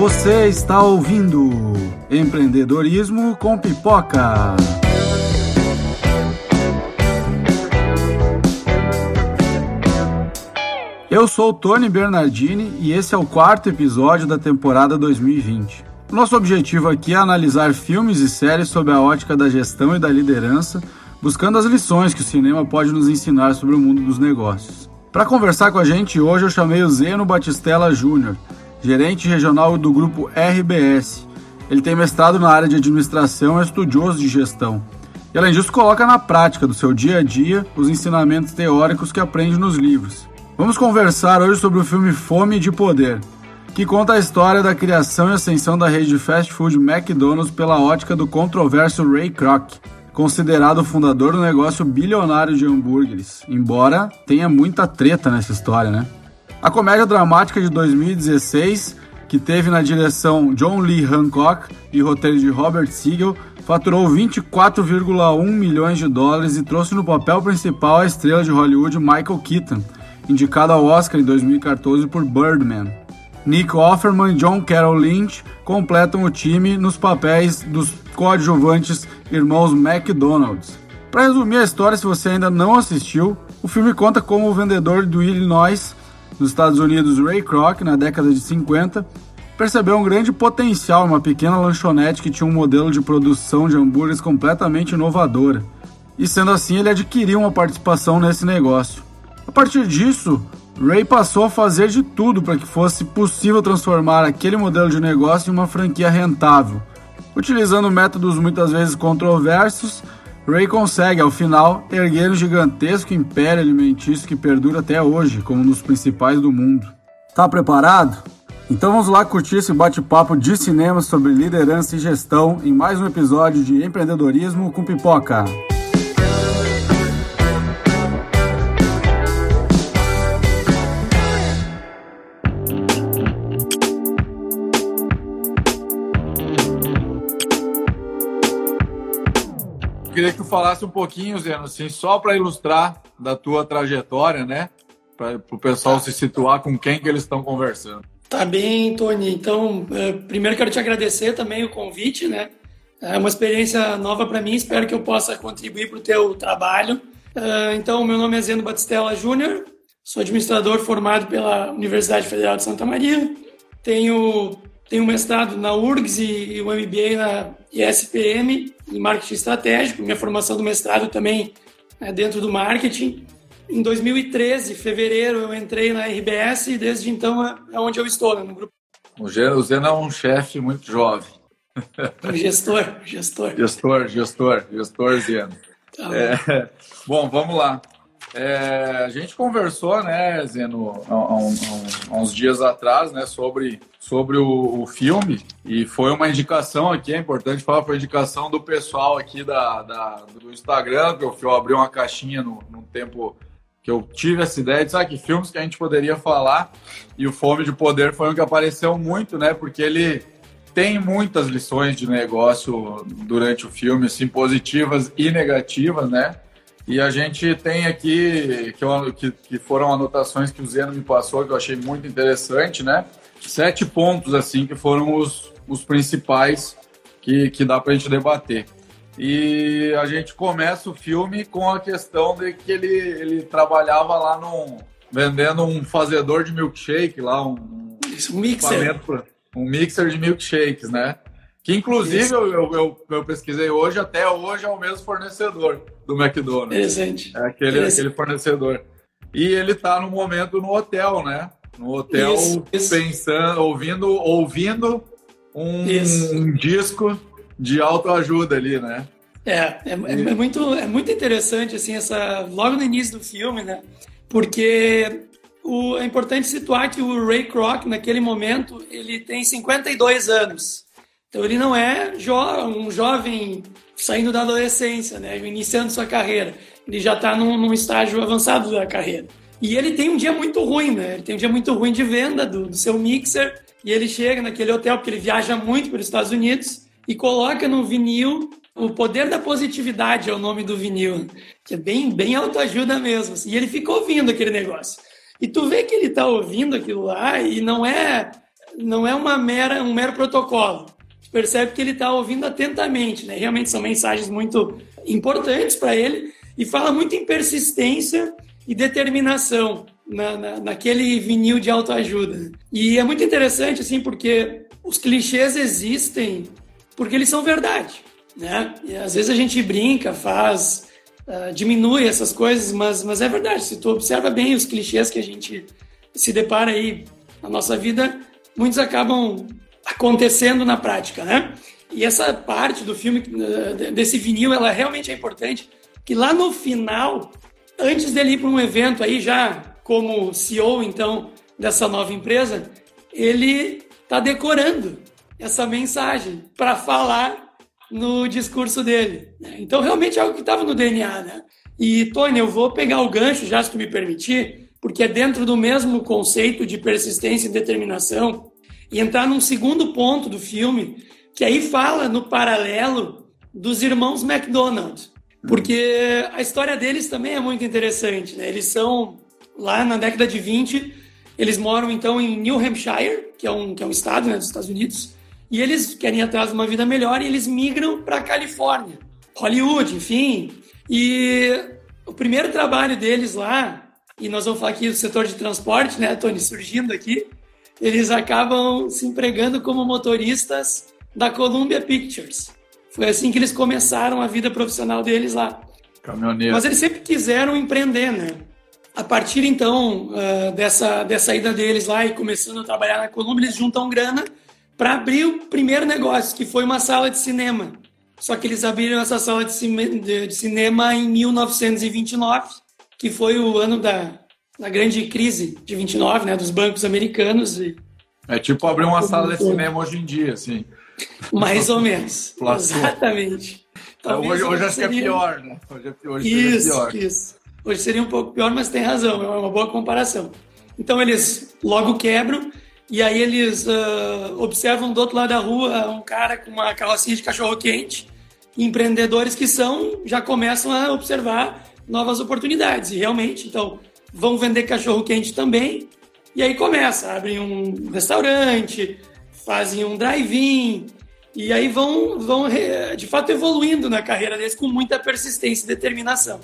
Você está ouvindo Empreendedorismo com Pipoca. Eu sou Tony Bernardini e esse é o quarto episódio da temporada 2020. Nosso objetivo aqui é analisar filmes e séries sob a ótica da gestão e da liderança, buscando as lições que o cinema pode nos ensinar sobre o mundo dos negócios. Para conversar com a gente hoje eu chamei o Zeno Batistella Júnior, gerente regional do grupo RBS. Ele tem mestrado na área de administração e é estudioso de gestão. E além disso, coloca na prática do seu dia a dia os ensinamentos teóricos que aprende nos livros. Vamos conversar hoje sobre o filme Fome de Poder, que conta a história da criação e ascensão da rede de fast food McDonald's pela ótica do controverso Ray Kroc, considerado o fundador do negócio bilionário de hambúrgueres, embora tenha muita treta nessa história, né? A comédia dramática de 2016, que teve na direção John Lee Hancock e roteiro de Robert Siegel, faturou 24,1 milhões de dólares e trouxe no papel principal a estrela de Hollywood Michael Keaton, indicado ao Oscar em 2014 por Birdman. Nick Offerman e John Carroll Lynch completam o time nos papéis dos coadjuvantes irmãos McDonald's. Para resumir a história, se você ainda não assistiu, o filme conta como o vendedor do Illinois nos Estados Unidos, Ray Kroc, na década de 50, percebeu um grande potencial em uma pequena lanchonete que tinha um modelo de produção de hambúrgueres completamente inovadora. E sendo assim, ele adquiriu uma participação nesse negócio. A partir disso, Ray passou a fazer de tudo para que fosse possível transformar aquele modelo de negócio em uma franquia rentável. Utilizando métodos muitas vezes controversos, Ray consegue, ao final, erguer um gigantesco império alimentício que perdura até hoje como um dos principais do mundo. Tá preparado? Então vamos lá curtir esse bate-papo de cinema sobre liderança e gestão em mais um episódio de Empreendedorismo com Pipoca. Queria que tu falasse um pouquinho, Zeno, assim, só para ilustrar da tua trajetória, né? Para o pessoal tá. se situar com quem que eles estão conversando. Tá bem, Tony. Então, é, primeiro quero te agradecer também o convite, né? É uma experiência nova para mim, espero que eu possa contribuir para o teu trabalho. É, então, meu nome é Zeno Batistella Júnior, sou administrador formado pela Universidade Federal de Santa Maria, tenho tenho um mestrado na URGS e, um MBA na ISPM, em marketing estratégico. Minha formação do mestrado também é dentro do marketing. Em 2013, fevereiro, eu entrei na RBS e desde então é, é onde eu estou, né, no grupo. O Zeno é um chefe muito jovem. Um gestor, gestor. Gestor, gestor, gestor Zeno. Tá é, bom, vamos lá. É, a gente conversou, né, Zeno, há, há, há, uns dias atrás, né, sobre, sobre o, o, filme. E foi uma indicação aqui, é importante falar, foi indicação do pessoal aqui da, da do Instagram, que eu abri uma caixinha no, no tempo que eu tive essa ideia. De, sabe, que filmes que a gente poderia falar? E o Fome de Poder foi um que apareceu muito, né, porque ele tem muitas lições de negócio durante o filme, assim, positivas e negativas, né, e a gente tem aqui, que, eu, que, que, foram anotações que o Zeno me passou, que eu achei muito interessante, né? Sete pontos, assim, que foram os, os principais que, que dá para a gente debater. E a gente começa o filme com a questão de que ele, ele trabalhava lá num, vendendo um fazedor de milkshake lá, um, Isso, um mixer. Um mixer de milkshakes, né? Que inclusive eu, eu, eu, pesquisei hoje, até hoje é o mesmo fornecedor do McDonald's. É aquele, aquele fornecedor. E ele está no momento no hotel, né? No hotel isso, isso. pensando, ouvindo, ouvindo um, um, disco de autoajuda ali, né? É, é, é, é, muito, é muito interessante, assim, essa, logo no início do filme, né? Porque o, é importante situar que o Ray Kroc, naquele momento, ele tem 52 anos. Então ele não é jo um jovem saindo da adolescência, né, iniciando sua carreira. Ele já está num, num, estágio avançado da carreira. E ele tem um dia muito ruim, né? Ele tem um dia muito ruim de venda do, do seu mixer. E ele chega naquele hotel, porque ele viaja muito pelos Estados Unidos, e coloca no vinil o poder da positividade é o nome do vinil, que é bem, bem autoajuda mesmo. Assim. E ele fica ouvindo aquele negócio. E tu vê que ele está ouvindo aquilo lá e não é não é uma mera, um mero protocolo. Percebe que ele está ouvindo atentamente, né? Realmente são mensagens muito importantes para ele e fala muito em persistência e determinação na, na, naquele vinil de autoajuda. E é muito interessante, assim, porque os clichês existem porque eles são verdade, né? E às vezes a gente brinca, faz, uh, diminui essas coisas, mas, mas é verdade. Se tu observa bem os clichês que a gente se depara aí na nossa vida, muitos acabam acontecendo na prática, né? E essa parte do filme, uh, desse vinil, ela realmente é importante, que lá no final, antes dele ir para um evento aí, já como CEO, então, dessa nova empresa, ele está decorando essa mensagem para falar no discurso dele. Né? Então, realmente é algo que estava no DNA, né? E, Tony, eu vou pegar o gancho, já se tu me permitir, porque é dentro do mesmo conceito de persistência e determinação, e entrar num segundo ponto do filme, que aí fala no paralelo dos irmãos McDonald. Porque a história deles também é muito interessante, né? Eles são, lá na década de 20, eles moram então em New Hampshire, que é um, que é um estado né, dos Estados Unidos, e eles querem ir atrás de uma vida melhor e eles migram para a Califórnia, Hollywood, enfim. E o primeiro trabalho deles lá, e nós vamos falar aqui do setor de transporte, né, Tony, surgindo aqui, eles acabam se empregando como motoristas da Columbia Pictures. Foi assim que eles começaram a vida profissional deles lá. Caminhoneiro. Mas eles sempre quiseram empreender, né? A partir então uh, dessa, dessa ida deles lá e começando a trabalhar na Columbia, eles juntam grana para abrir o primeiro negócio, que foi uma sala de cinema. Só que eles abriram essa sala de cinema em 1929, que foi o ano da, da grande crise de 29, né, dos bancos americanos. E... É tipo abrir uma sala de cinema hoje em dia, assim. Mais ou menos. Exatamente. Então, hoje, hoje acho seria... que é pior, né? Hoje, é hoje isso, pior. Isso. Hoje seria um pouco pior, mas tem razão, é uma boa comparação. Então eles logo quebram e aí eles uh, observam do outro lado da rua um cara com uma carrocinha de cachorro-quente. Empreendedores que são já começam a observar novas oportunidades. E realmente, então, vão vender cachorro-quente também. E aí começa, abrem um restaurante, fazem um drive-in. E aí vão, vão de fato evoluindo na carreira deles com muita persistência e determinação.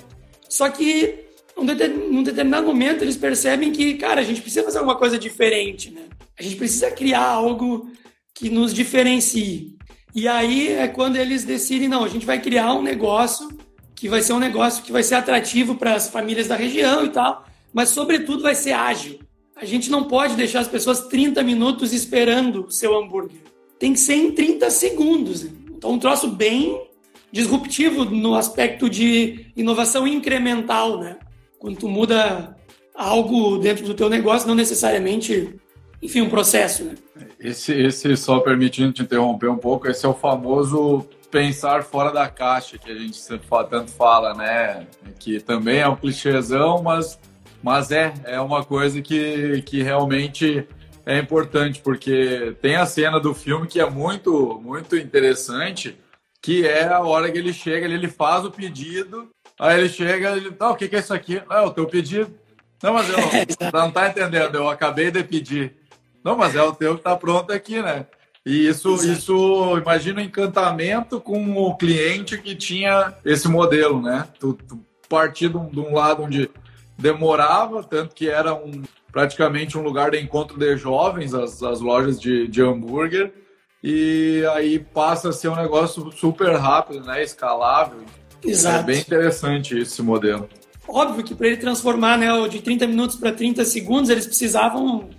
Só que num determinado momento eles percebem que, cara, a gente precisa fazer alguma coisa diferente, né? A gente precisa criar algo que nos diferencie. E aí é quando eles decidem, não, a gente vai criar um negócio que vai ser um negócio que vai ser atrativo para as famílias da região e tal, mas sobretudo vai ser ágil. A gente não pode deixar as pessoas 30 minutos esperando o seu hambúrguer. Tem que ser em 30 segundos. Então, um troço bem disruptivo no aspecto de inovação incremental, né? Quando tu muda algo dentro do teu negócio, não necessariamente enfim, um processo. Né? Esse, esse, só permitindo te interromper um pouco, esse é o famoso pensar fora da caixa que a gente tanto fala, né? Que também é um clichêzão, mas, mas é, é uma coisa que, que realmente é importante, porque tem a cena do filme que é muito, muito interessante, que é a hora que ele chega, ele faz o pedido, aí ele chega, ele, ah, o que, que é isso aqui? É o teu pedido. Não, mas eu não tá entendendo, eu acabei de pedir. Não, mas é o teu que está pronto aqui, né? E isso, isso, imagina o encantamento com o cliente que tinha esse modelo, né? Tu, tu partir de um, de um lado onde demorava, tanto que era um, praticamente um lugar de encontro de jovens, as, as lojas de, de hambúrguer, e aí passa a ser um negócio super rápido, né? Escalável. Exato. É bem interessante esse modelo. Óbvio que para ele transformar né, de 30 minutos para 30 segundos, eles precisavam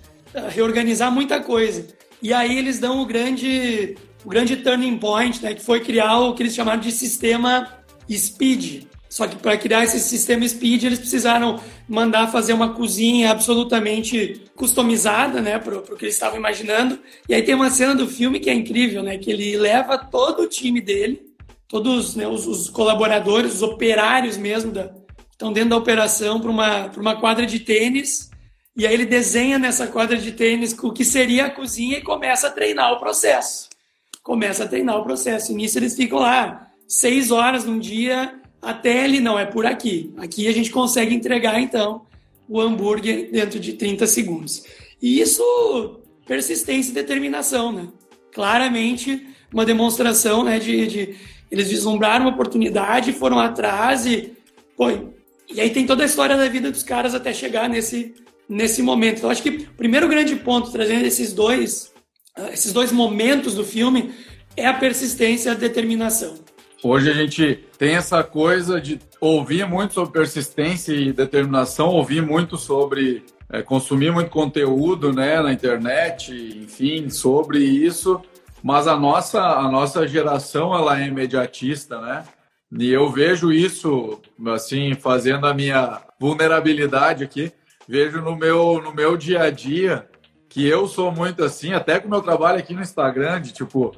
reorganizar muita coisa. E aí eles dão o grande, o grande turning point, né, que foi criar o que eles chamaram de sistema Speed. Só que para criar esse sistema Speed, eles precisaram mandar fazer uma cozinha absolutamente customizada, né, para o que eles estavam imaginando. E aí tem uma cena do filme que é incrível, né, que ele leva todo o time dele, todos né, os, os, colaboradores, os operários mesmo da, estão dentro da operação para uma, uma quadra de tênis e aí ele desenha nessa quadra de tênis o que seria a cozinha e começa a treinar o processo. Começa a treinar o processo. E nisso eles ficam lá seis horas num dia até ele, não, é por aqui. Aqui a gente consegue entregar, então, o hambúrguer dentro de 30 segundos. E isso persistência e determinação, né? Claramente uma demonstração, né, de, de eles vislumbraram uma oportunidade, foram atrás e, pô, e aí tem toda a história da vida dos caras até chegar nesse, nesse momento. Então, acho que o primeiro grande ponto, trazendo esses dois, ah, esses dois momentos do filme, é a persistência e a determinação. Hoje a gente tem essa coisa de ouvir muito sobre persistência e determinação, ouvir muito sobre é, consumir muito conteúdo né, na internet, enfim, sobre isso, mas a nossa, a nossa geração ela é imediatista, né? E eu vejo isso, assim, fazendo a minha vulnerabilidade aqui, vejo no meu, no meu dia a dia que eu sou muito assim, até com o meu trabalho aqui no Instagram, de tipo,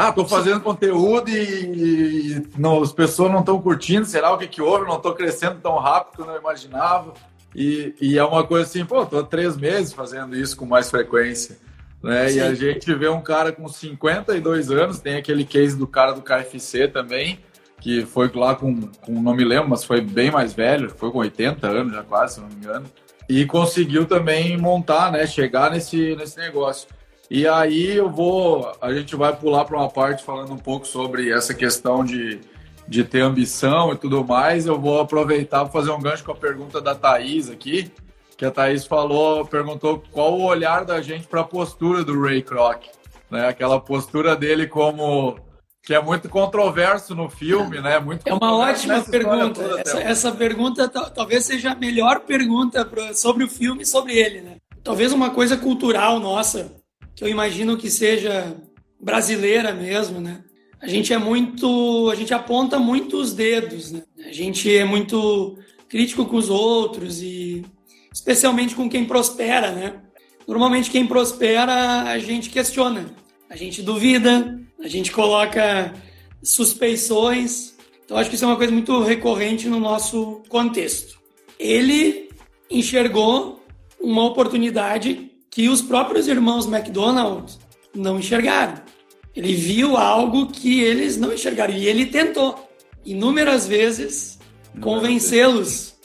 ah, tô fazendo conteúdo e, e não, as pessoas não estão curtindo, será o que que houve? Não estou crescendo tão rápido quanto eu imaginava. E, e, é uma coisa assim, pô, tô há três meses fazendo isso com mais frequência. Né? E a gente vê um cara com 52 anos, tem aquele case do cara do KFC também, que foi lá com, com não me lembro, mas foi bem mais velho, foi com 80 anos já quase, se não me engano. E conseguiu também montar, né? Chegar nesse, nesse negócio. E aí eu vou, a gente vai pular para uma parte falando um pouco sobre essa questão de, de ter ambição e tudo mais. Eu vou aproveitar para fazer um gancho com a pergunta da Thaís aqui, que a Thaís falou, perguntou qual o olhar da gente para a postura do Ray Kroc, né? Aquela postura dele como que é muito controverso no filme, né? Muito é uma ótima pergunta. Essa, essa, pergunta talvez seja a melhor pergunta sobre o filme, sobre ele, né? Talvez uma coisa cultural nossa que eu imagino que seja brasileira mesmo, né? A gente é muito, a gente aponta muito os dedos, né? A gente é muito crítico com os outros e especialmente com quem prospera, né? Normalmente quem prospera a gente questiona, a gente duvida, a gente coloca suspeições. Então acho que isso é uma coisa muito recorrente no nosso contexto. Ele enxergou uma oportunidade que os próprios irmãos McDonald não enxergaram. Ele viu algo que eles não enxergaram e ele tentou inúmeras vezes convencê-los.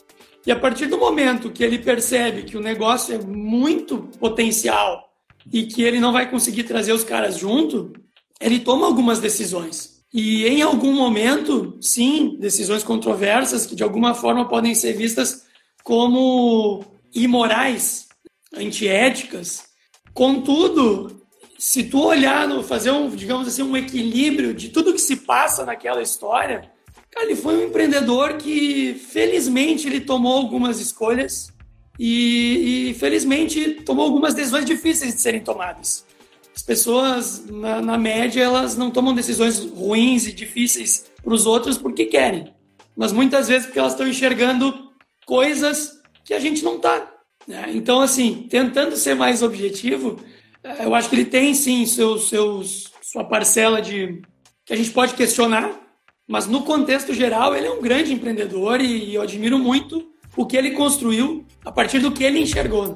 E a partir do momento que ele percebe que o negócio é muito potencial e que ele não vai conseguir trazer os caras junto, ele toma algumas decisões. E em algum momento, sim, decisões controversas que de alguma forma podem ser vistas como imorais antiéticas. Contudo, se tu olhar, no, fazer um, digamos assim, um equilíbrio de tudo que se passa naquela história, cara, ele foi um empreendedor que, felizmente, ele tomou algumas escolhas e, e felizmente, tomou algumas decisões difíceis de serem tomadas. As pessoas, na, na média, elas não tomam decisões ruins e difíceis para os outros porque querem, mas muitas vezes porque elas estão enxergando coisas que a gente não está. Né? Então, assim, tentando ser mais objetivo, eh, eu acho que ele tem sim seus, seus, sua parcela de que a gente pode questionar, mas no contexto geral ele é um grande empreendedor e eu admiro muito o que ele construiu a partir do que ele enxergou.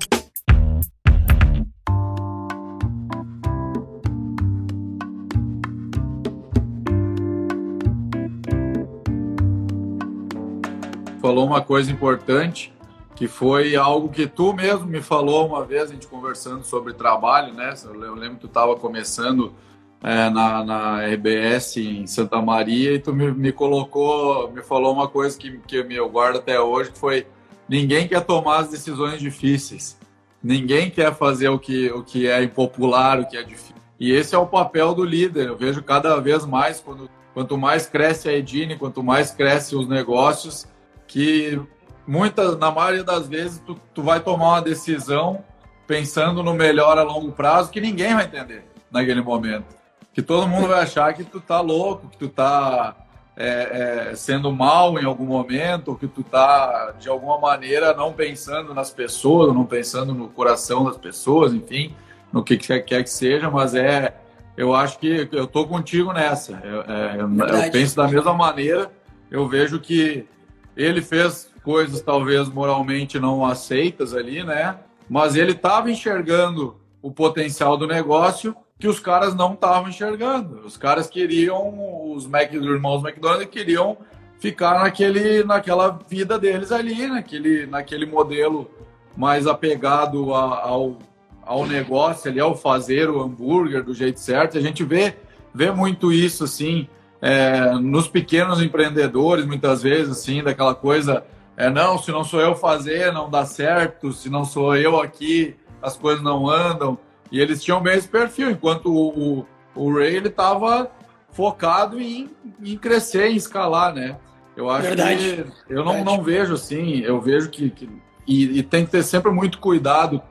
Falou uma coisa importante que foi algo que tu mesmo me falou uma vez, a gente conversando sobre trabalho, né? Eu lembro que tu estava começando é, na, na RBS em Santa Maria e tu me, me colocou, me falou uma coisa que, que eu guardo até hoje, que foi ninguém quer tomar as decisões difíceis. Ninguém quer fazer o que, o que é impopular, o que é difícil. E esse é o papel do líder. Eu vejo cada vez mais, quando, quanto mais cresce a Edine, quanto mais cresce os negócios, que muitas, na maioria das vezes, tu, tu vai tomar uma decisão pensando no melhor a longo prazo que ninguém vai entender naquele momento. Que todo mundo vai achar que tu tá louco, que tu tá é, é, sendo mal em algum momento, que tu tá, de alguma maneira, não pensando nas pessoas, não pensando no coração das pessoas, enfim, no que quer, que seja, mas é. Eu acho que eu tô contigo nessa. Eu, é, eu penso da mesma maneira. Eu vejo que ele fez coisas talvez moralmente não aceitas ali, né? Mas ele estava enxergando o potencial do negócio que os caras não estavam enxergando. Os caras queriam, os Mac, irmãos McDonald's queriam ficar naquele, naquela vida deles ali, naquele, naquele modelo mais apegado a, ao, ao negócio ali, ao fazer o hambúrguer do jeito certo. A gente vê, vê muito isso, assim, é, nos pequenos empreendedores, muitas vezes, assim, daquela coisa, é, não, se não sou eu fazer, não dá certo, se não sou eu aqui, as coisas não andam. E eles tinham bem esse perfil, enquanto o, o, o Ray, ele estava focado em, em crescer, em escalar, né? Eu acho Verdade. que eu não, não vejo assim, eu vejo que, que e, e, tem que ter sempre muito cuidado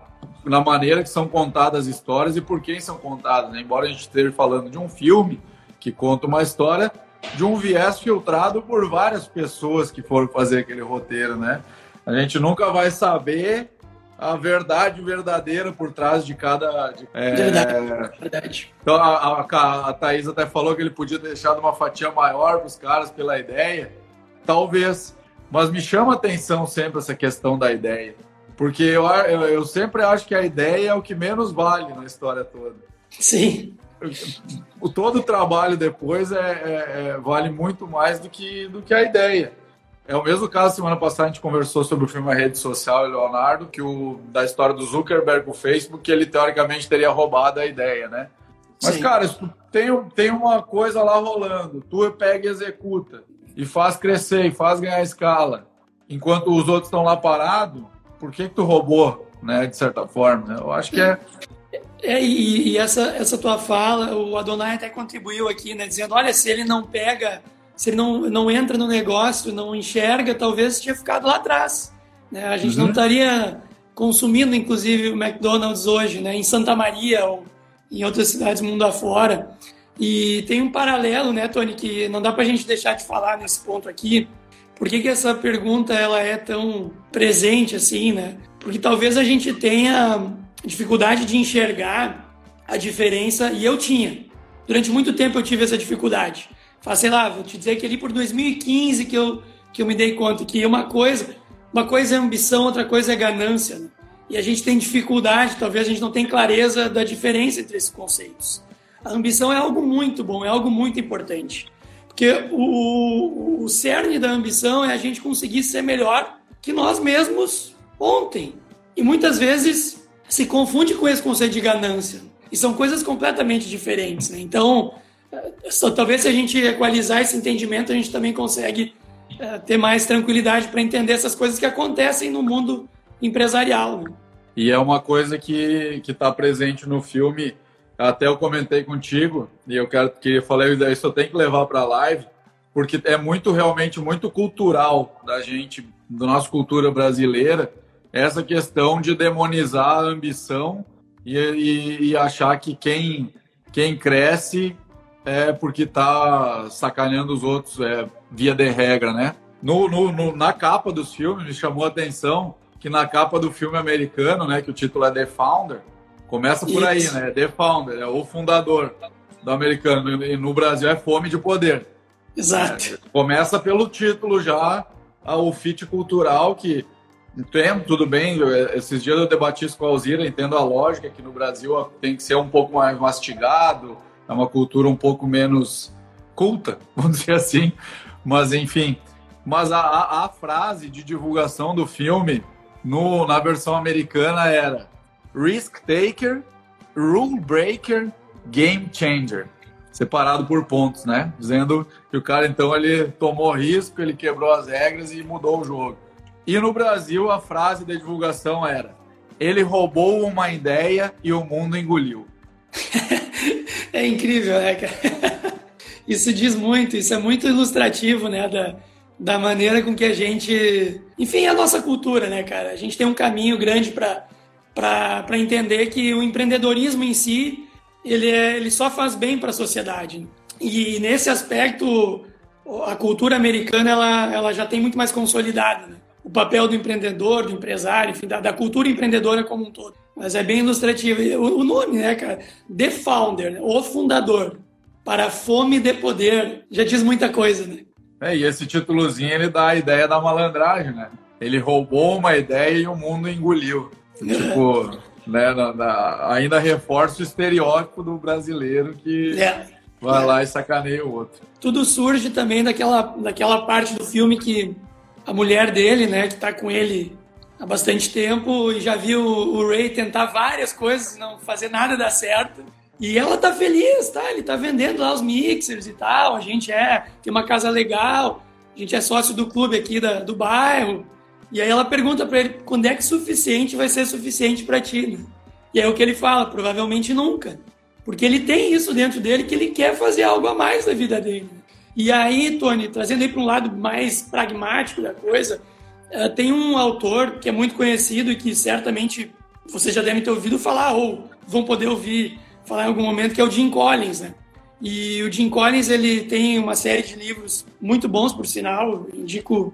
na maneira que são contadas as histórias e por quem são contadas. Né? Embora a gente esteja falando de um filme que conta uma história de um viés filtrado por várias pessoas que foram fazer aquele roteiro, né? A gente nunca vai saber a verdade verdadeira por trás de cada. De, é... Verdade. verdade. Então a, a, a Thaís até falou que ele podia ter deixado uma fatia maior para os caras pela ideia. Talvez. Mas me chama a atenção sempre essa questão da ideia. Porque eu, eu, eu, sempre acho que a ideia é o que menos vale na história toda. Sim. O, todo o trabalho depois é, é, é, vale muito mais do que, do que a ideia. É o mesmo caso, semana passada a gente conversou sobre o filme A Rede Social e Leonardo, que o, da história do Zuckerberg com o Facebook, que ele teoricamente teria roubado a ideia, né? Mas, Sim. cara, se tu tem, tem uma coisa lá rolando, tu pega e executa, e faz crescer, e faz ganhar escala, enquanto os outros estão lá parados, por que, que tu roubou, né, de certa forma? Eu acho que é. É, e, e essa, essa tua fala, o Adonai até contribuiu aqui, né, dizendo: olha, se ele não pega, se ele não, não entra no negócio, não enxerga, talvez tinha ficado lá atrás. Né? A gente uhum. não estaria consumindo, inclusive, o McDonald's hoje, né, em Santa Maria ou em outras cidades mundo afora. E tem um paralelo, né, Tony, que não dá para a gente deixar de falar nesse ponto aqui, por que, que essa pergunta ela é tão presente assim, né? Porque talvez a gente tenha dificuldade de enxergar a diferença, e eu tinha. Durante muito tempo eu tive essa dificuldade. Faz, sei lá, vou te dizer que ali por 2015 que eu, que eu me dei conta que uma coisa, uma coisa é ambição, outra coisa é ganância. Né? E a gente tem dificuldade, talvez a gente não tenha clareza da diferença entre esses conceitos. A ambição é algo muito bom, é algo muito importante. Porque o, o cerne da ambição é a gente conseguir ser melhor que nós mesmos ontem. E muitas vezes se confunde com esse conceito de ganância. E são coisas completamente diferentes. Né? Então, só, talvez se a gente equalizar esse entendimento, a gente também consegue é, ter mais tranquilidade para entender essas coisas que acontecem no mundo empresarial. Né? E é uma coisa que está presente no filme até eu comentei contigo e eu quero que eu falei isso eu tenho que levar para a live porque é muito realmente muito cultural da gente, da nossa cultura brasileira, essa questão de demonizar a ambição e, e, e achar que quem quem cresce é porque está sacaneando os outros é, via de regra, né? No, no, no, na capa dos filmes me chamou a atenção que na capa do filme americano, né, que o título é The Founder, Começa por aí, né? The Founder, é o fundador do americano. E no Brasil é fome de poder. Exato. É, começa pelo título já, o fit cultural que entendo, tudo bem. Esses dias eu debati isso com a Alzira, entendo a lógica que no Brasil tem que ser um pouco mais mastigado, é uma cultura um pouco menos culta, vamos dizer assim. Mas enfim, mas a, a, a frase de divulgação do filme no, na versão americana era Risk Taker, Rule Breaker, Game Changer. Separado por pontos, né? Dizendo que o cara, então, ele tomou risco, ele quebrou as regras e mudou o jogo. E no Brasil, a frase da divulgação era: ele roubou uma ideia e o mundo engoliu. é incrível, né, cara? Isso diz muito, isso é muito ilustrativo, né, da, da maneira com que a gente. Enfim, é a nossa cultura, né, cara? A gente tem um caminho grande para entender que o empreendedorismo em si ele, é, ele só faz bem para a sociedade. E nesse aspecto, a cultura americana ela, ela já tem muito mais consolidada. Né? O papel do empreendedor, do empresário, enfim, da, da, cultura empreendedora como um todo. Mas é bem ilustrativo. O, o nome, né, cara? The Founder, né? o fundador. Para a fome de poder. Já diz muita coisa, né? É, e esse títulozinho ele dá a ideia da malandragem, né? Ele roubou uma ideia e o mundo engoliu. Tipo, né, na, na, ainda reforça o estereótipo do brasileiro que é. vai é. lá e sacaneia o outro. Tudo surge também daquela, daquela parte do filme que a mulher dele, né, que tá com ele há bastante tempo e já viu o Ray tentar várias coisas não fazer nada dar certo. E ela tá feliz, tá? Ele tá vendendo lá os mixers e tal. A gente é, tem uma casa legal, a gente é sócio do clube aqui da, do bairro. E aí ela pergunta para ele quando é que suficiente vai ser suficiente para ti, né? E é o que ele fala, provavelmente nunca. Porque ele tem isso dentro dele que ele quer fazer algo a mais da vida dele. E aí, Tony, trazendo aí para um lado mais pragmático da coisa, uh, tem um autor que é muito conhecido e que certamente vocês já devem ter ouvido falar ou vão poder ouvir falar em algum momento, que é o Jim Collins, né? E o Jim Collins, ele tem uma série de livros muito bons, por sinal, indico,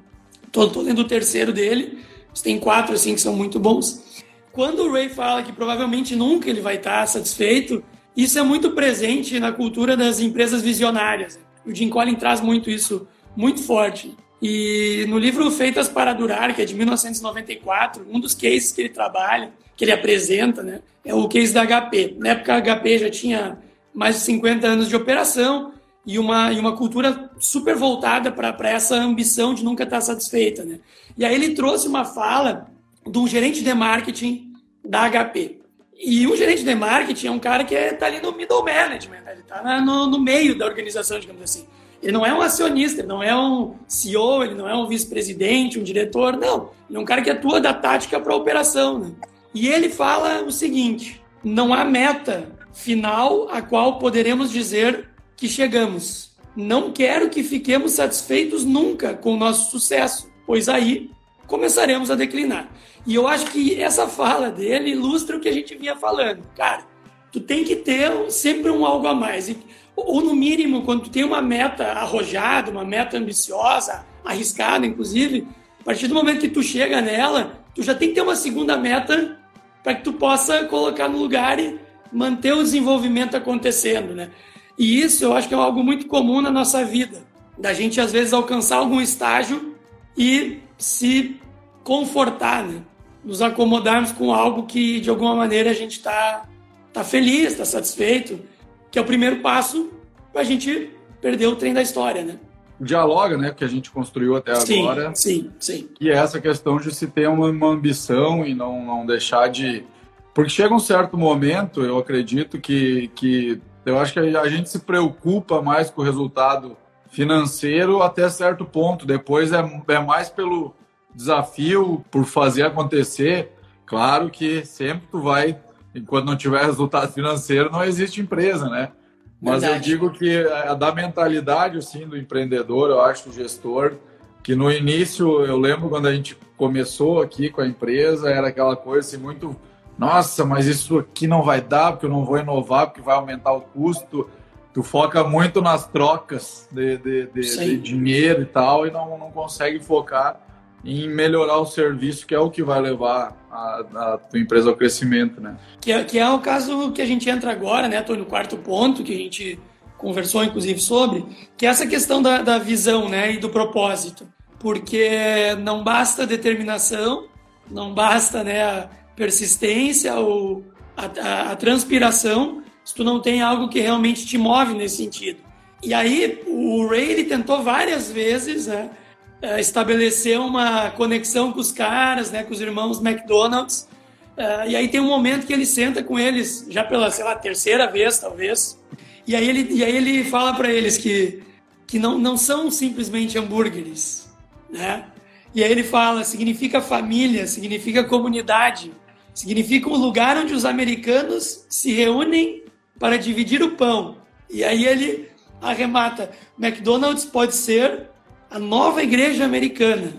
tô, tô lendo o terceiro dele, tem quatro, assim, que são muito bons. Quando o Ray fala que provavelmente nunca ele vai estar satisfeito, isso é muito presente na cultura das empresas visionárias. O Jim Collins traz muito isso, muito forte. E no livro Feitas para Durar, que é de 1994, um dos cases que ele trabalha, que ele apresenta, né, é o case da HP. Na época, a HP já tinha mais de 50 anos de operação e uma, e uma cultura super voltada para essa ambição de nunca estar satisfeita. Né? E aí ele trouxe uma fala de um gerente de marketing da HP. E o gerente de marketing é um cara que está ali no middle management, ele está no, no meio da organização, digamos assim. Ele não é um acionista, ele não é um CEO, ele não é um vice-presidente, um diretor, não. Ele é um cara que atua da tática para a operação. Né? E ele fala o seguinte: não há meta final a qual poderemos dizer que chegamos. Não quero que fiquemos satisfeitos nunca com o nosso sucesso, pois aí começaremos a declinar. E eu acho que essa fala dele ilustra o que a gente vinha falando. Cara, tu tem que ter sempre um algo a mais. E ou no mínimo, quando tu tem uma meta arrojada, uma meta ambiciosa, arriscada, inclusive, a partir do momento que tu chega nela, tu já tem que ter uma segunda meta para que tu possa colocar no lugar e manter o desenvolvimento acontecendo, né? E isso eu acho que é algo muito comum na nossa vida, da gente às vezes alcançar algum estágio e se confortar, né? Nos acomodarmos com algo que de alguma maneira a gente está tá feliz, está satisfeito que é o primeiro passo para a gente perder o trem da história, né? Dialoga, né, que a gente construiu até sim, agora. Sim, sim. E é essa questão de se ter uma, uma ambição e não, não deixar de. Porque chega um certo momento, eu acredito que, que eu acho que a gente se preocupa mais com o resultado financeiro até certo ponto. Depois é, é mais pelo desafio, por fazer acontecer. Claro que sempre tu vai enquanto não tiver resultado financeiro, não existe empresa, né? Mas Verdade. eu digo que a da mentalidade assim do empreendedor, eu acho do gestor, que no início eu lembro quando a gente começou aqui com a empresa, era aquela coisa assim muito, nossa, mas isso aqui não vai dar porque eu não vou inovar, porque vai aumentar o custo. Tu foca muito nas trocas de, de, de, de dinheiro e tal e não, não consegue focar em melhorar o serviço, que é o que vai levar a, a tua empresa ao crescimento, né? Que é, que é o caso que a gente entra agora, né, Tô no quarto ponto que a gente conversou, inclusive, sobre, que é essa questão da, da visão, né, e do propósito. Porque não basta determinação, não basta, né, a persistência ou a, a, a transpiração se tu não tem algo que realmente te move nesse sentido. E aí, o Ray, ele tentou várias vezes, né, uh, estabelecer uma conexão com os caras, né, com os irmãos McDonald's. Uh, e aí tem um momento que ele senta com eles, já pela, sei lá, terceira vez, talvez. E aí ele, e aí ele fala para eles que, que não, não são simplesmente hambúrgueres, né? E aí ele fala, significa família, significa comunidade, significa um lugar onde os americanos se reúnem para dividir o pão. E aí ele arremata, McDonald's pode ser a nova igreja americana,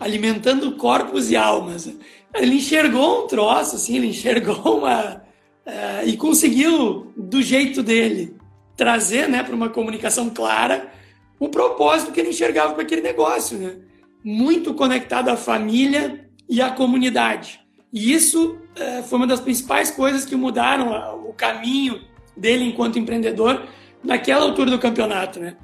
alimentando corpos e almas. Ele enxergou um troço, assim, ele enxergou uma. Uh, e conseguiu, do jeito dele, trazer né, para uma comunicação clara o propósito que ele enxergava para aquele negócio. Né? Muito conectado à família e à comunidade. E isso uh, foi uma das principais coisas que mudaram o caminho dele enquanto empreendedor naquela altura do campeonato. Né?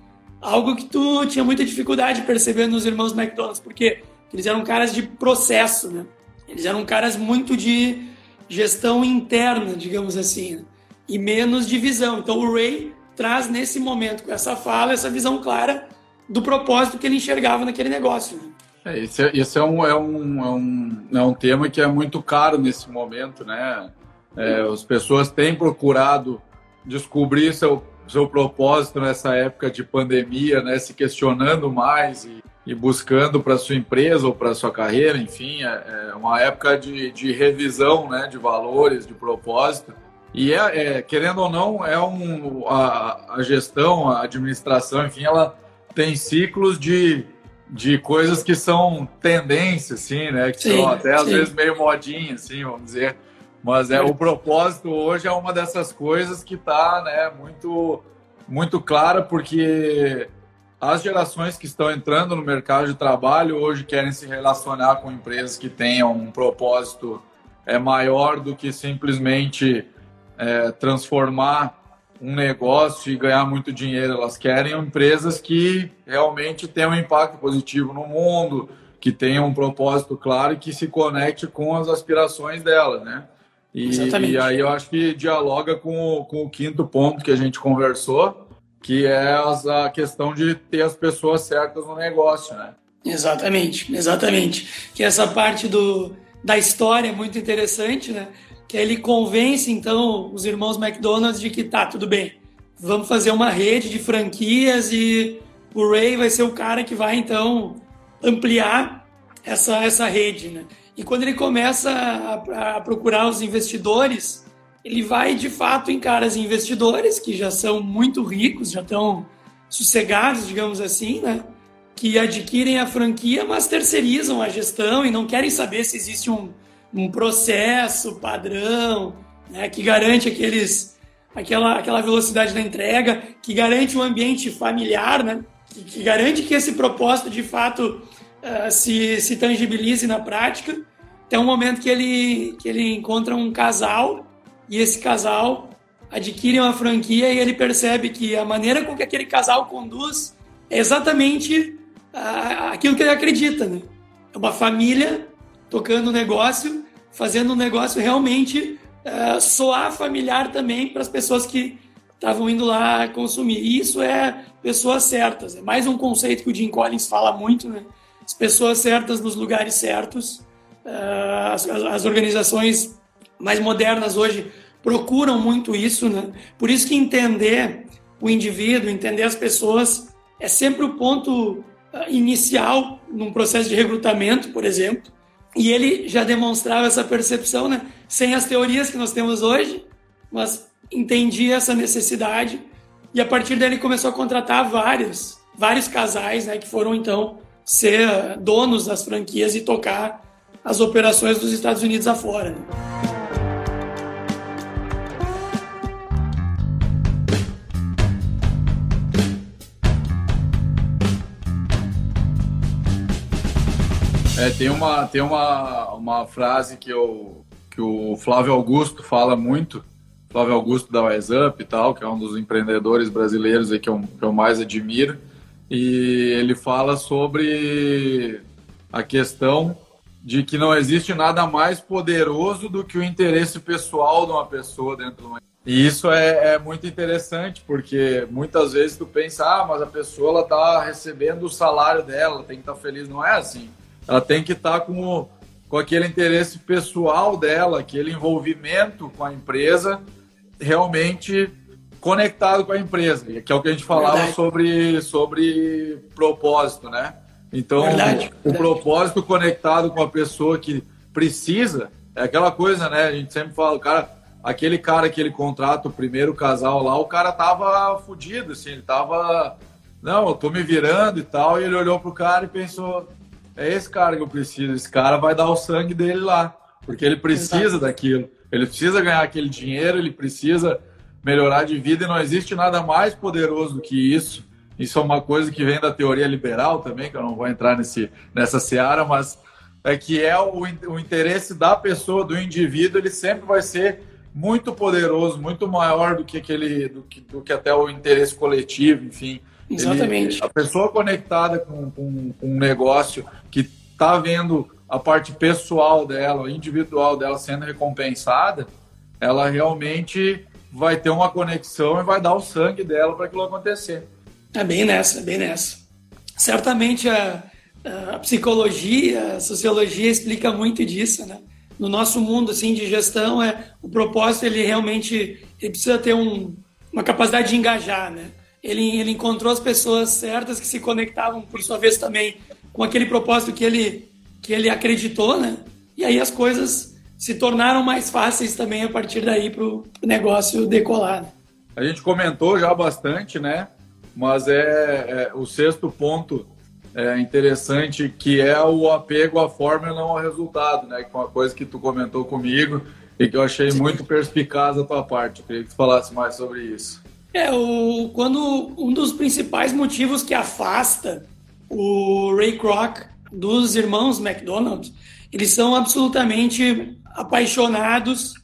Algo que tu tinha muita dificuldade de perceber nos irmãos McDonald's, porque eles eram caras de processo, né? Eles eram caras muito de gestão interna, digamos assim, né? e menos de visão. Então o Ray traz nesse momento, com essa fala, essa visão clara do propósito que ele enxergava naquele negócio. Né? É, esse, é, esse é, um, é, um, é, um, é um tema que é muito caro nesse momento, né? É, as pessoas têm procurado descobrir seu, seu propósito nessa época de pandemia, né? Se questionando mais e, e buscando para sua empresa ou para sua carreira, enfim, é, é, uma época de, de revisão, né? De valores, de propósito. E é, é querendo ou não, é um a, a gestão, a administração, enfim, ela tem ciclos de de coisas que são tendências, assim, né? Que sim, são até às sim. vezes meio modinha, assim, vamos dizer. Mas é o propósito hoje é uma dessas coisas que está, né, muito muito clara porque as gerações que estão entrando no mercado de trabalho hoje querem se relacionar com empresas que tenham um propósito é maior do que simplesmente é, transformar um negócio e ganhar muito dinheiro. Elas querem empresas que realmente tenham um impacto positivo no mundo, que tenham um propósito claro e que se conecte com as aspirações delas, né? E, e aí eu acho que dialoga com o, com o quinto ponto que a gente conversou, que é a questão de ter as pessoas certas no negócio, né? Exatamente, exatamente. Que essa parte do, da história é muito interessante, né? que ele convence então os irmãos McDonald's de que tá tudo bem, vamos fazer uma rede de franquias e o Ray vai ser o cara que vai então ampliar essa essa rede, né? E quando ele começa a, a procurar os investidores, ele vai de fato em caras investidores que já são muito ricos, já estão sossegados, digamos assim, né? Que adquirem a franquia, mas terceirizam a gestão e não querem saber se existe um um processo padrão, né, que garante aqueles, aquela, aquela velocidade da entrega, que garante um ambiente familiar, né, que, que garante que esse propósito de fato uh, se, se tangibilize na prática. Tem um momento que ele, que ele encontra um casal e esse casal adquire uma franquia e ele percebe que a maneira com que aquele casal conduz é exatamente uh, aquilo que ele acredita, né? É uma família tocando o negócio, fazendo o negócio realmente uh, soar familiar também para as pessoas que estavam indo lá consumir. E isso é pessoas certas. É mais um conceito que o Jim Collins fala muito, né? As pessoas certas nos lugares certos. Uh, as, as organizações mais modernas hoje procuram muito isso, né? Por isso que entender o indivíduo, entender as pessoas é sempre o ponto ah, inicial num processo de recrutamento, por exemplo. E ele já demonstrava essa percepção, né? Sem as teorias que nós temos hoje, mas entendia essa necessidade e a partir dele começou a contratar vários, vários casais, né, que foram então ser donos das franquias e tocar as operações dos Estados Unidos afora. Né? É, tem uma, tem uma, uma frase que, eu, que o Flávio Augusto fala muito, Flávio Augusto da Wise Up e tal, que é um dos empreendedores brasileiros aí que eu, que eu mais admiro, e ele fala sobre a questão de que não existe nada mais poderoso do que o interesse pessoal de uma pessoa dentro de uma e isso é, é, muito interessante, porque muitas vezes tu pensa, ah, mas a pessoa ela tá recebendo o salário dela, tem que estar tá feliz. Não é assim ela tem que estar tá com, com aquele interesse pessoal dela, aquele envolvimento com a empresa, realmente conectado com a empresa, que é o que a gente falava sobre, sobre propósito, né? Então, verdade, o verdade. propósito conectado com a pessoa que precisa, é aquela coisa, né? A gente sempre fala, o cara, aquele cara que ele contrata, o primeiro casal lá, o cara tava fudido, assim, ele tava, não, eu tô me virando e tal, e ele olhou pro cara e pensou, é esse cara que eu preciso. Esse cara vai dar o sangue dele lá, porque ele precisa Exato. daquilo. Ele precisa ganhar aquele dinheiro, ele precisa melhorar de vida e não existe nada mais poderoso do que isso. Isso é uma coisa que vem da teoria liberal também, que eu não vou entrar nesse, nessa seara, mas é que é o, o interesse da pessoa, do indivíduo, ele sempre vai ser muito poderoso, muito maior do que aquele, do que, do que até o interesse coletivo, enfim. Exatamente. Ele, a pessoa conectada com, com, com um negócio que está vendo a parte pessoal dela, individual dela sendo recompensada, ela realmente vai ter uma conexão e vai dar o sangue dela para aquilo acontecer. É bem nessa, é bem nessa. Certamente a, a psicologia, a sociologia explica muito disso, né? No nosso mundo assim de gestão, é o propósito ele realmente ele precisa ter um, uma capacidade de engajar, né? Ele, ele encontrou as pessoas certas que se conectavam, por sua vez, também com aquele propósito que ele, que ele acreditou, né? E aí as coisas se tornaram mais fáceis também a partir daí para o negócio decolar. Né? A gente comentou já bastante, né? Mas é, é, o sexto ponto é interessante que é o apego à forma e não ao resultado, né? Que é uma coisa que tu comentou comigo e que eu achei Sim. muito perspicaz da tua parte. Eu queria que tu falasse mais sobre isso. É, o, quando um dos principais motivos que afasta o Ray Kroc dos irmãos McDonald, eles são absolutamente apaixonados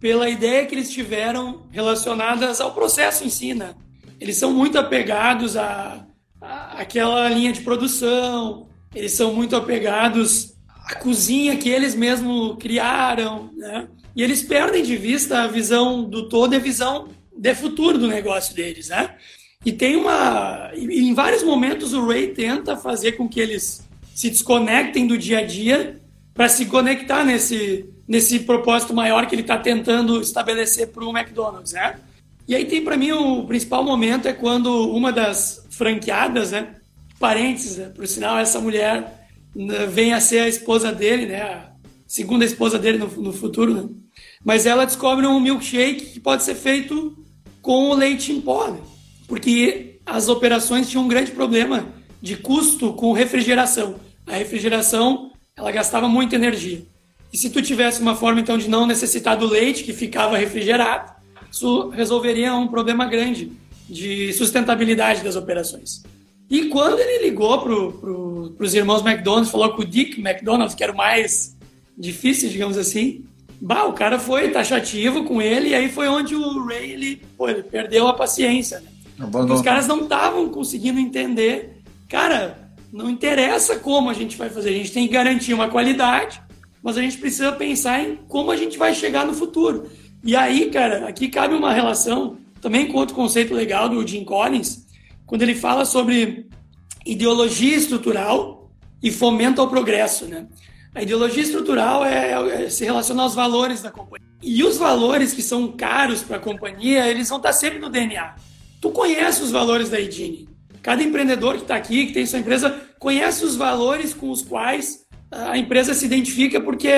pela ideia que eles tiveram relacionadas ao processo em si, né? Eles são muito apegados a, a aquela linha de produção, eles são muito apegados à cozinha que eles mesmos criaram, né? E eles perdem de vista a visão do todo e a visão de futuro do negócio deles, né? E tem uma. Em vários momentos o Ray tenta fazer com que eles se desconectem do dia a dia para se conectar nesse, nesse propósito maior que ele está tentando estabelecer para o McDonald's, né? E aí tem para mim o principal momento é quando uma das franqueadas, né? Parênteses, né? por sinal, essa mulher né, vem a ser a esposa dele, né? A segunda esposa dele no, no futuro, né? Mas ela descobre um milkshake que pode ser feito com o leite em pó, né? porque as operações tinham um grande problema de custo com refrigeração. A refrigeração ela gastava muita energia. E se tu tivesse uma forma então de não necessitar do leite que ficava refrigerado, isso resolveria um problema grande de sustentabilidade das operações. E quando ele ligou para pro, os irmãos McDonald's, falou com o Dick McDonald, que era o mais difícil, digamos assim, bah, o cara foi taxativo com ele, e aí foi onde o Ray ele, pô, ele perdeu a paciência. Né? Os caras não estavam conseguindo entender. Cara, não interessa como a gente vai fazer, a gente tem que garantir uma qualidade, mas a gente precisa pensar em como a gente vai chegar no futuro. E aí, cara, aqui cabe uma relação também com outro conceito legal do Jim Collins, quando ele fala sobre ideologia estrutural e fomento ao progresso, né? A ideologia estrutural é, é se relaciona aos valores da companhia. E os valores que são caros para a companhia, eles vão estar sempre no DNA. Tu conhece os valores da Edine. Cada empreendedor que está aqui, que tem sua empresa, conhece os valores com os quais a empresa se identifica, porque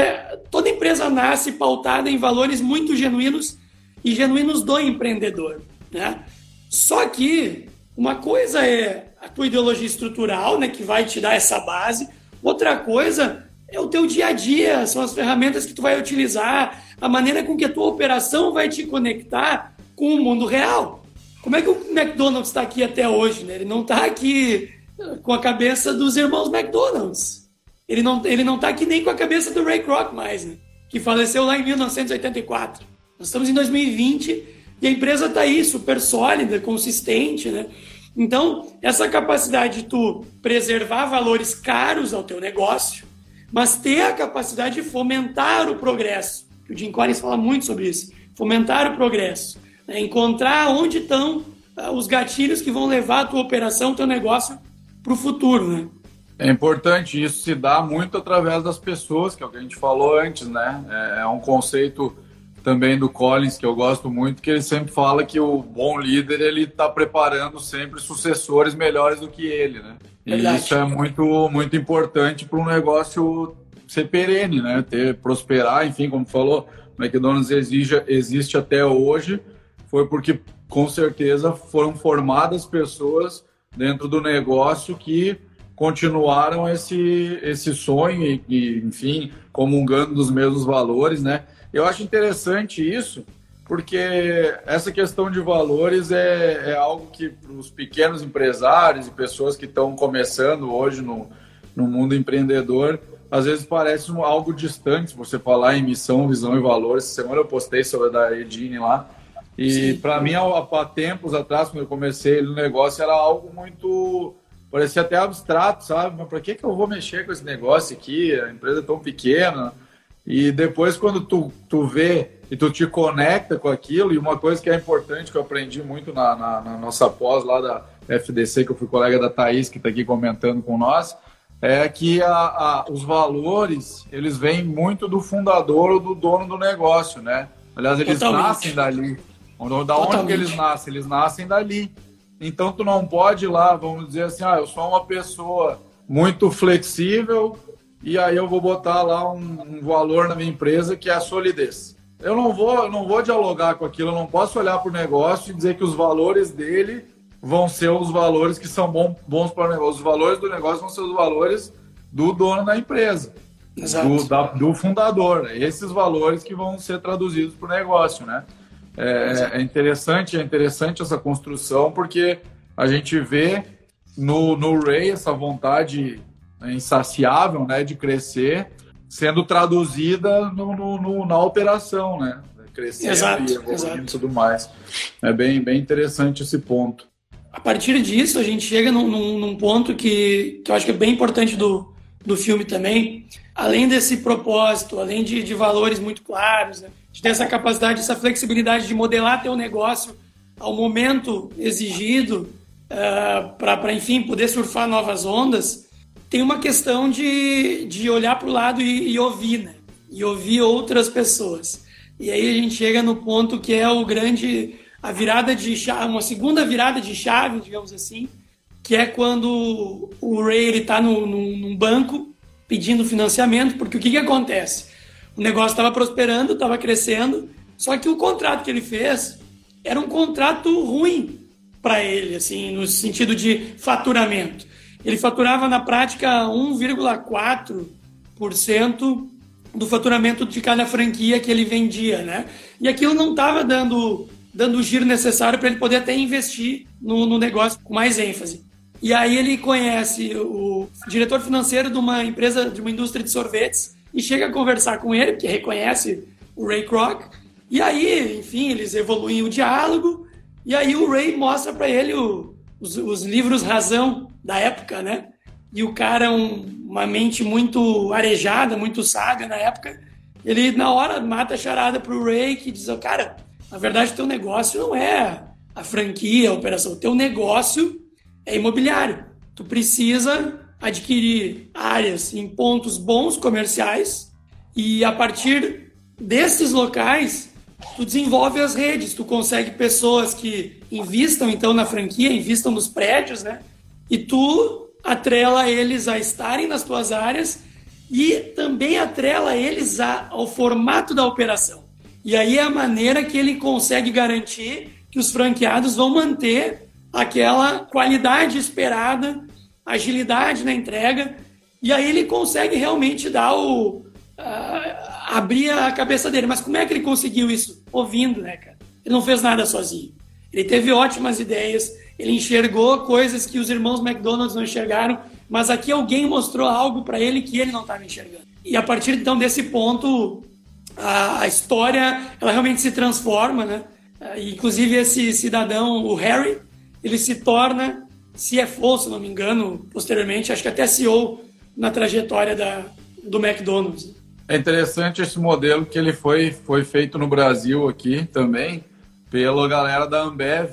toda empresa nasce pautada em valores muito genuínos e genuínos do empreendedor. Né? Só que uma coisa é a tua ideologia estrutural, né, que vai te dar essa base, outra coisa é o teu dia a dia, são as ferramentas que tu vai utilizar, a maneira com que a tua operação vai te conectar com o mundo real. Como é que o McDonald's está aqui até hoje? Né? Ele não está aqui eh, com a cabeça dos irmãos McDonald's. Ele não ele não está aqui nem com a cabeça do Ray Kroc mais, né? que faleceu lá em 1984. Nós estamos em 2020 e a empresa está aí super sólida, consistente, né? Então, essa capacidade de tu preservar valores caros ao teu negócio, mas ter a capacidade de fomentar o progresso. O Jim Collins fala muito sobre isso. Fomentar o progresso é encontrar onde estão uh, os gatilhos que vão levar a tua operação, teu negócio para o futuro, né? É importante, isso se dá muito através das pessoas, que é o que a gente falou antes, né? É, é um conceito também do Collins que eu gosto muito, que ele sempre fala que o bom líder ele está preparando sempre sucessores melhores do que ele, né? E Verdade. isso é muito muito importante para um negócio ser perene, né? Ter prosperar, enfim, como falou, o McDonald's exige, existe até hoje foi porque com certeza foram formadas pessoas dentro do negócio que continuaram esse, esse sonho e, e, enfim, comungando dos mesmos valores, né? Eu acho interessante isso, porque essa questão de valores é, é algo que para os pequenos empresários e pessoas que estão começando hoje no, no mundo empreendedor, às vezes parece algo distante você falar em missão, visão e valores. Semana eu postei sobre a da Edine lá, e para mim, há, há tempos atrás, quando eu comecei no negócio, era algo muito. parecia até abstrato, sabe? Mas para que, que eu vou mexer com esse negócio aqui? A empresa é tão pequena. E depois, quando tu, tu vê e tu te conecta com aquilo, e uma coisa que é importante que eu aprendi muito na, na, na nossa pós lá da FDC, que eu fui colega da Thaís, que está aqui comentando com nós, é que a, a, os valores eles vêm muito do fundador ou do dono do negócio, né? Aliás, eles Totalmente. nascem dali. Da onde que eles nascem? Eles nascem dali. Então tu não pode ir lá, vamos dizer assim, ah, eu sou uma pessoa muito flexível e aí eu vou botar lá um, um valor na minha empresa que é a solidez. Eu não vou, eu não vou dialogar com aquilo, eu não posso olhar para o negócio e dizer que os valores dele vão ser os valores que são bom, bons para o negócio. Os valores do negócio vão ser os valores do dono da empresa, do, da, do, fundador. Esses valores que vão ser traduzidos para o negócio, né? É, é, interessante, é interessante essa construção porque a gente vê no, no Ray essa vontade insaciável, né, de crescer, sendo traduzida no, no, no na operação, né? Crescendo exato, e evoluindo e tudo mais. É bem, bem interessante esse ponto a partir disso, a gente chega num, num, num, ponto que, que eu acho que é bem importante do, do filme também. Além desse propósito, além de, de valores muito claros, né? De ter essa capacidade, essa flexibilidade de modelar teu negócio ao momento exigido uh, ah, para, enfim, poder surfar novas ondas, tem uma questão de, de olhar para o lado e, e ouvir, né? E ouvir outras pessoas. E aí a gente chega no ponto que é o grande a virada de chave, uma segunda virada de chave, digamos assim, que é quando o Ray ele está no, num banco pedindo financiamento, porque o que, que acontece? O negócio estava prosperando, estava crescendo, só que o contrato que ele fez era um contrato ruim para ele, assim, no sentido de faturamento. Ele faturava na prática 1,4% do faturamento de cada franquia que ele vendia, né? E aquilo não estava dando dando o giro necessário para ele poder até investir no, no, negócio com mais ênfase. E aí ele conhece o diretor financeiro de uma empresa, de uma indústria de sorvetes, e chega a conversar com ele, que reconhece o Ray Kroc. E aí, enfim, eles evoluem o diálogo, e aí o Ray mostra para ele o, os, os, livros razão da época, né? E o cara, um, uma mente muito arejada, muito sábia na época, ele na hora mata a charada pro Ray, que diz, cara, na verdade, teu negócio não é a franquia, a operação. O teu negócio é imobiliário. Tu precisa adquirir áreas em pontos bons comerciais e a partir desses locais tu desenvolve as redes, tu consegue pessoas que invistam então na franquia, invistam nos prédios, né? E tu atrela eles a estarem nas tuas áreas e também atrela eles a, ao formato da operação. E aí é a maneira que ele consegue garantir que os franqueados vão manter aquela qualidade esperada, agilidade na entrega, e aí ele consegue realmente dar o. Abrir a cabeça dele. Mas como é que ele conseguiu isso? Ouvindo, né, cara? Ele não fez nada sozinho. Ele teve ótimas ideias, ele enxergou coisas que os irmãos McDonald's não enxergaram, mas aqui alguém mostrou algo para ele que ele não estava enxergando. E a partir então desse ponto, a história ela realmente se transforma, né? Inclusive esse cidadão, o Harry, ele se torna CFO, se não me engano, posteriormente, acho que até CEO na trajetória da, do McDonald's. É interessante esse modelo que ele foi, foi feito no Brasil aqui também, pela galera da Ambev,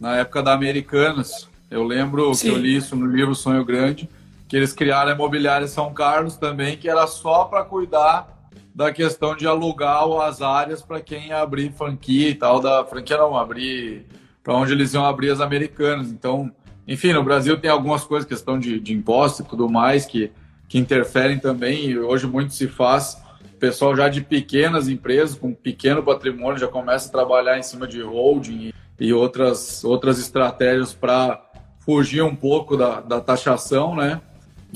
na época da Americanas. Eu lembro Sim. que eu li isso no livro Sonho Grande, que eles criaram a Imobiliária São Carlos também, que era só para cuidar da questão de alugar as áreas para quem abrir franquia e tal, da franquia não, abrir para onde eles iam abrir as americanas. Então, enfim, no Brasil tem algumas coisas, questão de, de imposto e tudo mais, que, que interferem também, e hoje muito se faz. O pessoal já de pequenas empresas, com pequeno patrimônio, já começa a trabalhar em cima de holding e outras, outras estratégias para fugir um pouco da, da taxação, né?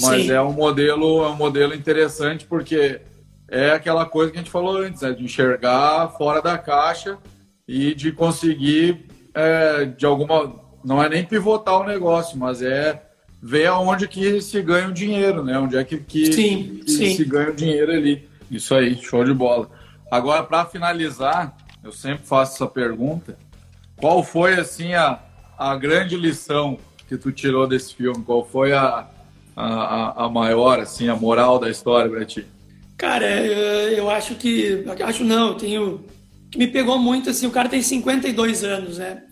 Mas Sim. é um modelo, é um modelo interessante porque é aquela coisa que a gente falou antes, né? de enxergar fora da caixa e de conseguir, é, de alguma. Não é nem pivotar o negócio, mas é ver aonde que se ganha o dinheiro, né? Onde é que, que, sim, que sim. se ganha o dinheiro ali. Isso aí, show de bola. Agora, para finalizar, eu sempre faço essa pergunta. Qual foi, assim, a, a grande lição que tu tirou desse filme? Qual foi a, a, a maior, assim, a moral da história para ti? Cara, eu acho que. Acho não, eu tenho. Que me pegou muito, assim, o cara tem 52 anos, né?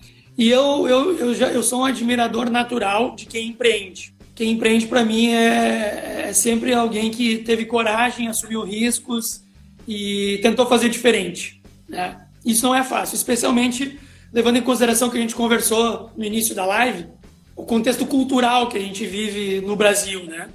E eu, eu, eu, já, eu sou um admirador natural de quem empreende. quem empreende para mim é, é, sempre alguém que teve coragem, assumiu riscos e tentou fazer diferente. Né? Isso não é fácil, especialmente levando em consideração que a gente conversou no início da live, o contexto cultural que a gente vive no Brasil, né?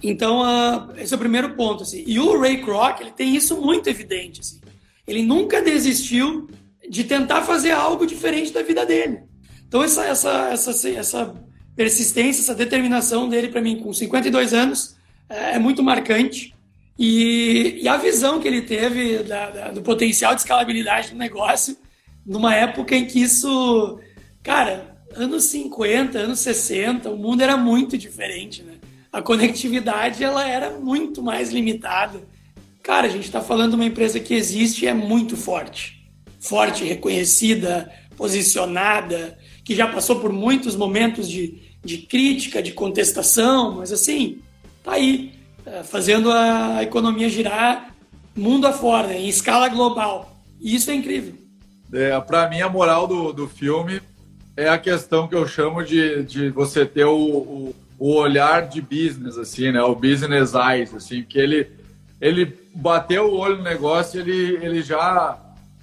Então, uh, esse é o primeiro ponto. Assim. E o Ray Kroc, ele tem isso muito evidente. Assim. Ele nunca desistiu de tentar fazer algo diferente da vida dele. Então, essa, essa, essa, essa persistência, essa determinação dele, para mim, com 52 anos, é, é muito marcante. E, e, a visão que ele teve da, da, do potencial de escalabilidade do negócio, numa época em que isso, cara, anos 50, anos 60, o mundo era muito diferente, né? A conectividade ela era muito mais limitada. Cara, a gente está falando de uma empresa que existe e é muito forte. Forte, reconhecida, posicionada, que já passou por muitos momentos de, de crítica, de contestação, mas assim, tá aí, é, fazendo a economia girar mundo afora, em escala global. E isso é incrível. É, Para mim, a moral do, do filme é a questão que eu chamo de, de você ter o, o, o olhar de business, assim, né? O business eyes, assim, que ele, ele bateu o olho no negócio, ele, ele já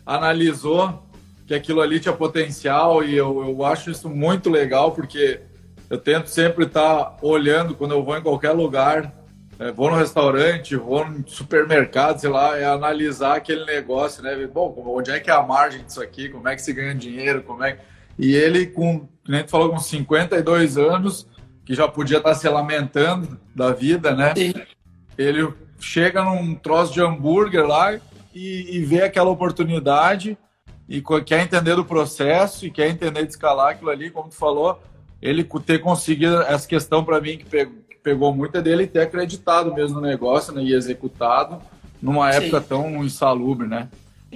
analisou que aquilo ali tinha potencial e eu, eu acho isso muito legal porque eu tento sempre estar olhando quando eu vou em qualquer lugar, é, vou no restaurante, vou no supermercado, sei lá, é analisar aquele negócio, né? Bom, onde é que é a margem disso aqui? Como é que se ganha dinheiro? Como é E ele, com, nem tu falou, com 52 anos, que já podia estar se lamentando da vida, né? Sim. Ele chega num troço de hambúrguer lá e, e vê aquela oportunidade e quer entender do processo e quer entender de escalar aquilo ali, como tu falou, ele ter conseguido essa questão para mim que pegou, que pegou muito é dele ter acreditado mesmo no negócio né, e executado numa época Sim. tão insalubre, né?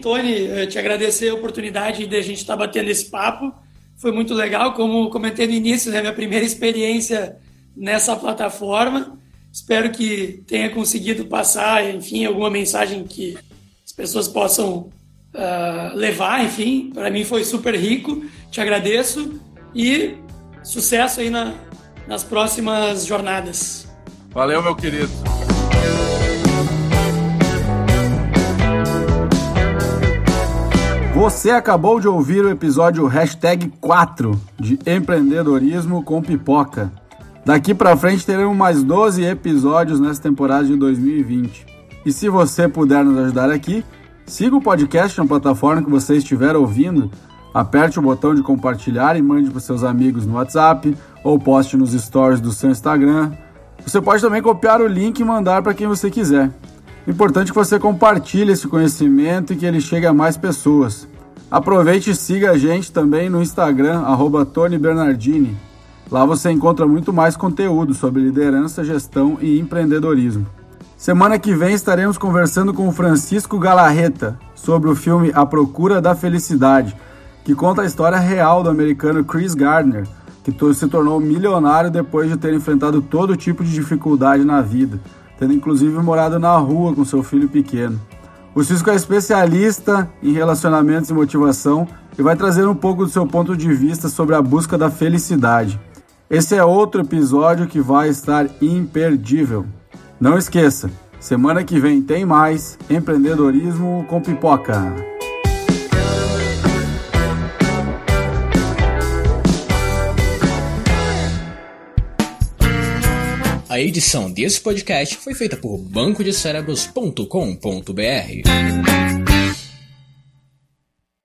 Tony, te agradecer a oportunidade de a gente estar tá batendo esse papo. Foi muito legal, como comentei no início, né, minha primeira experiência nessa plataforma. Espero que tenha conseguido passar, enfim, alguma mensagem que as pessoas possam uh, levar, enfim, para mim foi super rico. Te agradeço e sucesso aí na, nas próximas jornadas. Valeu, meu querido. Você acabou de ouvir o episódio hashtag 4 de Empreendedorismo com Pipoca. Daqui para frente teremos mais 12 episódios nessa temporada de 2020. E se você puder nos ajudar aqui, Siga o podcast na plataforma que você estiver ouvindo, aperte o botão de compartilhar e mande para seus amigos no WhatsApp ou poste nos stories do seu Instagram. Você pode também copiar o link e mandar para quem você quiser. Importante que você compartilhe esse conhecimento e que ele chegue a mais pessoas. Aproveite e siga a gente também no Instagram, arroba Tony Bernardini. Lá você encontra muito mais conteúdo sobre liderança, gestão e empreendedorismo. Semana que vem estaremos conversando com Francisco Galarreta sobre o filme A Procura da Felicidade, que conta a história real do americano Chris Gardner, que se tornou milionário depois de ter enfrentado todo tipo de dificuldade na vida, tendo inclusive morado na rua com seu filho pequeno. O Cisco é especialista em relacionamentos e motivação e vai trazer um pouco do seu ponto de vista sobre a busca da felicidade. Esse é outro episódio que vai estar imperdível. Não esqueça, semana que vem tem mais empreendedorismo com pipoca. A edição desse podcast foi feita por bancodecerebros.com.br.